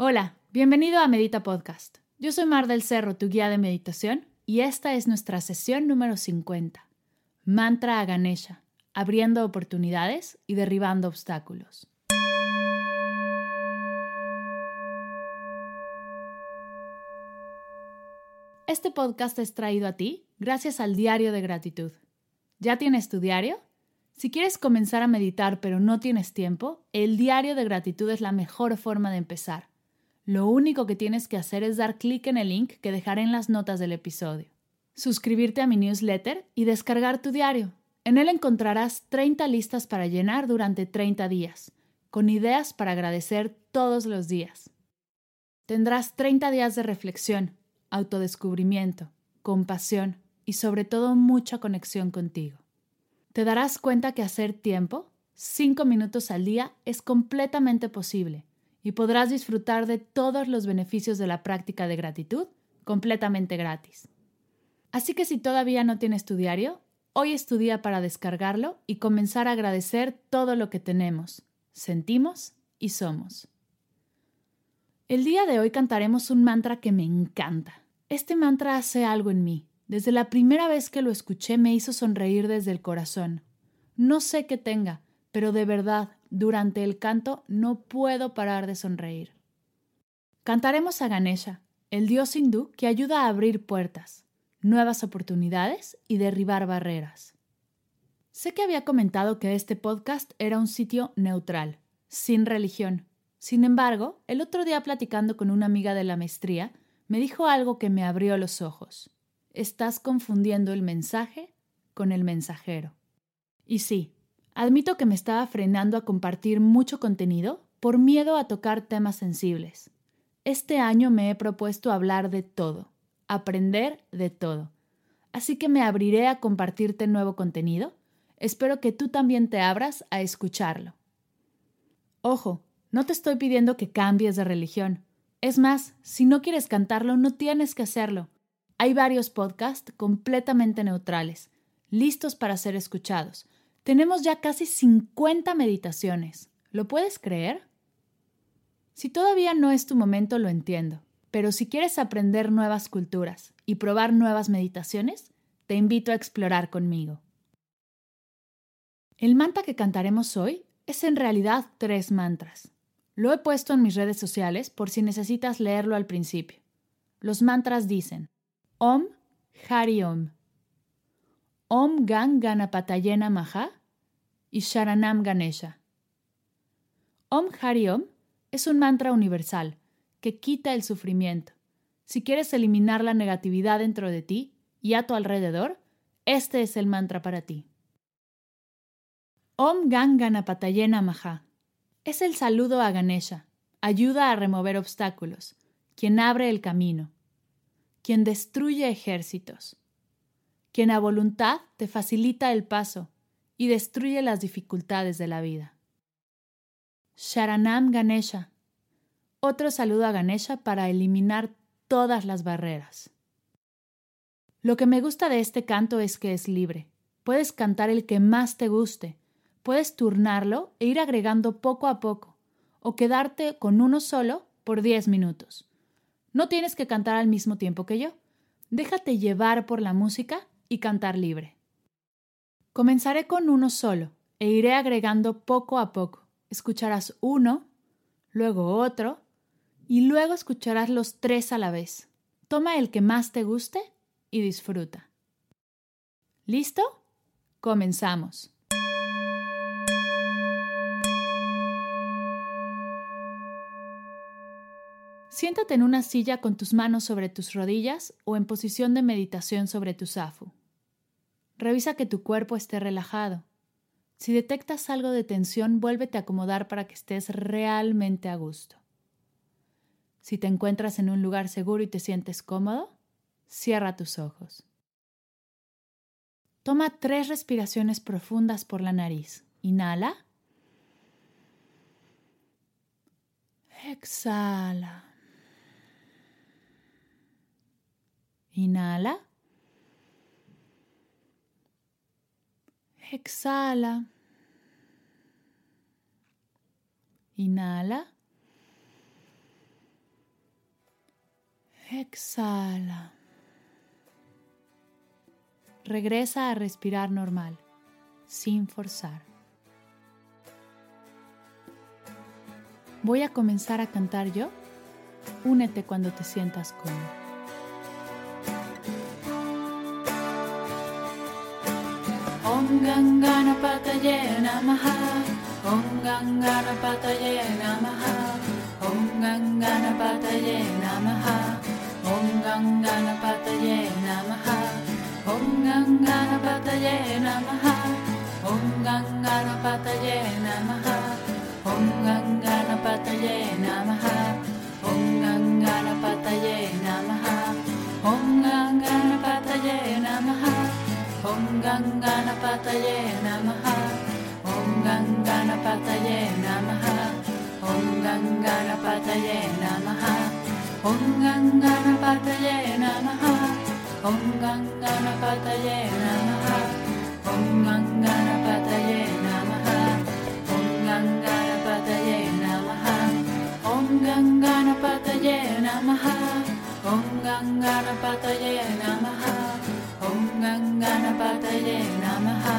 Hola, bienvenido a Medita Podcast. Yo soy Mar del Cerro, tu guía de meditación, y esta es nuestra sesión número 50. Mantra a Ganesha, abriendo oportunidades y derribando obstáculos. Este podcast es traído a ti gracias al Diario de Gratitud. ¿Ya tienes tu diario? Si quieres comenzar a meditar pero no tienes tiempo, el Diario de Gratitud es la mejor forma de empezar. Lo único que tienes que hacer es dar clic en el link que dejaré en las notas del episodio, suscribirte a mi newsletter y descargar tu diario. En él encontrarás 30 listas para llenar durante 30 días, con ideas para agradecer todos los días. Tendrás 30 días de reflexión, autodescubrimiento, compasión y sobre todo mucha conexión contigo. Te darás cuenta que hacer tiempo, cinco minutos al día, es completamente posible y podrás disfrutar de todos los beneficios de la práctica de gratitud completamente gratis. Así que si todavía no tienes tu diario, hoy es tu día para descargarlo y comenzar a agradecer todo lo que tenemos, sentimos y somos. El día de hoy cantaremos un mantra que me encanta. Este mantra hace algo en mí. Desde la primera vez que lo escuché me hizo sonreír desde el corazón. No sé qué tenga, pero de verdad, durante el canto no puedo parar de sonreír. Cantaremos a Ganesha, el dios hindú que ayuda a abrir puertas, nuevas oportunidades y derribar barreras. Sé que había comentado que este podcast era un sitio neutral, sin religión, sin embargo, el otro día platicando con una amiga de la maestría, me dijo algo que me abrió los ojos. Estás confundiendo el mensaje con el mensajero. Y sí, admito que me estaba frenando a compartir mucho contenido por miedo a tocar temas sensibles. Este año me he propuesto hablar de todo, aprender de todo. Así que me abriré a compartirte nuevo contenido. Espero que tú también te abras a escucharlo. Ojo, no te estoy pidiendo que cambies de religión. Es más, si no quieres cantarlo, no tienes que hacerlo. Hay varios podcasts completamente neutrales, listos para ser escuchados. Tenemos ya casi 50 meditaciones. ¿Lo puedes creer? Si todavía no es tu momento, lo entiendo, pero si quieres aprender nuevas culturas y probar nuevas meditaciones, te invito a explorar conmigo. El mantra que cantaremos hoy es en realidad tres mantras. Lo he puesto en mis redes sociales por si necesitas leerlo al principio. Los mantras dicen Om Hari Om, Om Gan Ganapatayena Maha y Sharanam Ganesha. Om Hari Om es un mantra universal que quita el sufrimiento. Si quieres eliminar la negatividad dentro de ti y a tu alrededor, este es el mantra para ti. Om Gan Ganapatayena Maha es el saludo a Ganesha, ayuda a remover obstáculos, quien abre el camino, quien destruye ejércitos, quien a voluntad te facilita el paso y destruye las dificultades de la vida. Sharanam Ganesha, otro saludo a Ganesha para eliminar todas las barreras. Lo que me gusta de este canto es que es libre. Puedes cantar el que más te guste, Puedes turnarlo e ir agregando poco a poco, o quedarte con uno solo por 10 minutos. No tienes que cantar al mismo tiempo que yo. Déjate llevar por la música y cantar libre. Comenzaré con uno solo e iré agregando poco a poco. Escucharás uno, luego otro, y luego escucharás los tres a la vez. Toma el que más te guste y disfruta. ¿Listo? Comenzamos. Siéntate en una silla con tus manos sobre tus rodillas o en posición de meditación sobre tu zafu. Revisa que tu cuerpo esté relajado. Si detectas algo de tensión, vuélvete a acomodar para que estés realmente a gusto. Si te encuentras en un lugar seguro y te sientes cómodo, cierra tus ojos. Toma tres respiraciones profundas por la nariz. Inhala. Exhala. Inhala. Exhala. Inhala. Exhala. Regresa a respirar normal, sin forzar. Voy a comenzar a cantar yo. Únete cuando te sientas cómodo. गङ्गानपतये नमः ॐ गङ्गानपतये नमः ॐ गङ्गानपतये नमः ॐ गङ्गानपतये नमः ॐ गङ्गानपतये नमः ॐ गङ्गानपतये नमः ॐ Ganga Om Gangana Pataye Namaha. Om Gangana Pataye Namaha.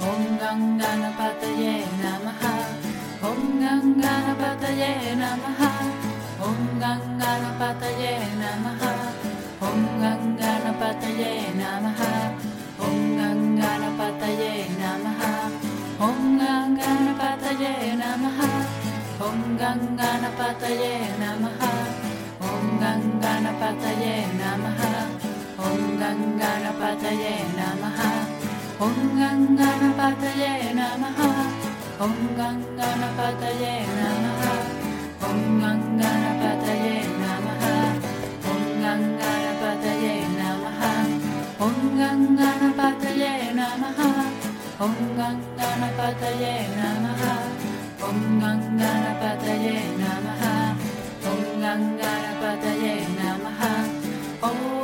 Om Gangana Pataye Namaha. Om Gangana Pataye Namaha. Om Gangana Pataye Namaha. Om Gangana Pataye Namaha. Om Gangana Pataye Namaha. Om Gangana Pataye Namaha. Om Gangana Pataye Namaha. Om Gangana Pataye Namaha. Om Gangana Pataye Namaha Om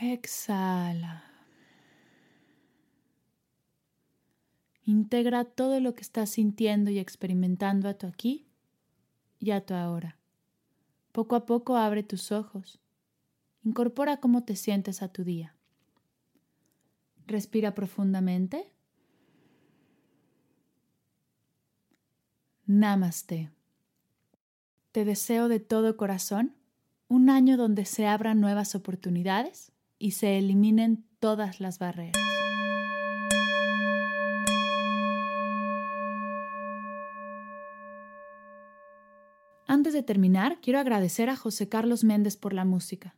Exhala. Integra todo lo que estás sintiendo y experimentando a tu aquí y a tu ahora. Poco a poco abre tus ojos. Incorpora cómo te sientes a tu día. Respira profundamente. Namaste. Te deseo de todo corazón un año donde se abran nuevas oportunidades y se eliminen todas las barreras. Antes de terminar, quiero agradecer a José Carlos Méndez por la música.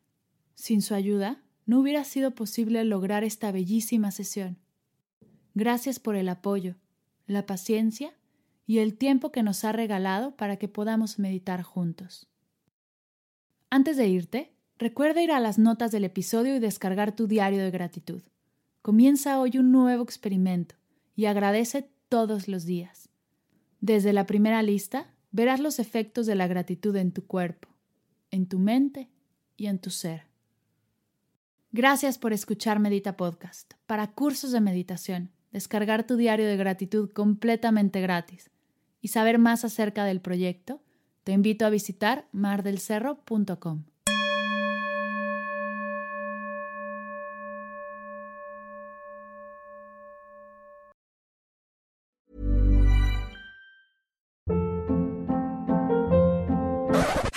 Sin su ayuda, no hubiera sido posible lograr esta bellísima sesión. Gracias por el apoyo, la paciencia y el tiempo que nos ha regalado para que podamos meditar juntos. Antes de irte, recuerda ir a las notas del episodio y descargar tu diario de gratitud. Comienza hoy un nuevo experimento y agradece todos los días. Desde la primera lista, verás los efectos de la gratitud en tu cuerpo, en tu mente y en tu ser. Gracias por escuchar Medita Podcast. Para cursos de meditación, descargar tu diario de gratitud completamente gratis y saber más acerca del proyecto, te invito a visitar mardelcerro.com.